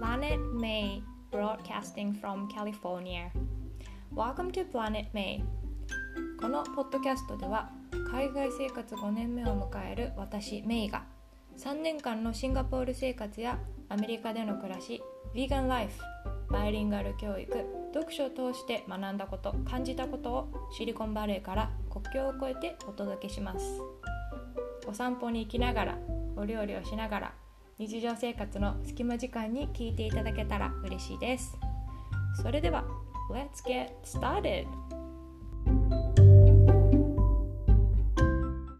Planet May broadcasting from California. Welcome to Planet May. このポッドキャストでは海外生活5年目を迎える私メイが3年間のシンガポール生活やアメリカでの暮らし、ヴィーガンライフ、バイリンガル教育、読書を通して学んだこと感じたことをシリコンバレーから国境を越えてお届けしますお散歩に行きながらお料理をしながら日常生活の隙間時間に聞いていただけたら嬉しいですそれでは Let's get started!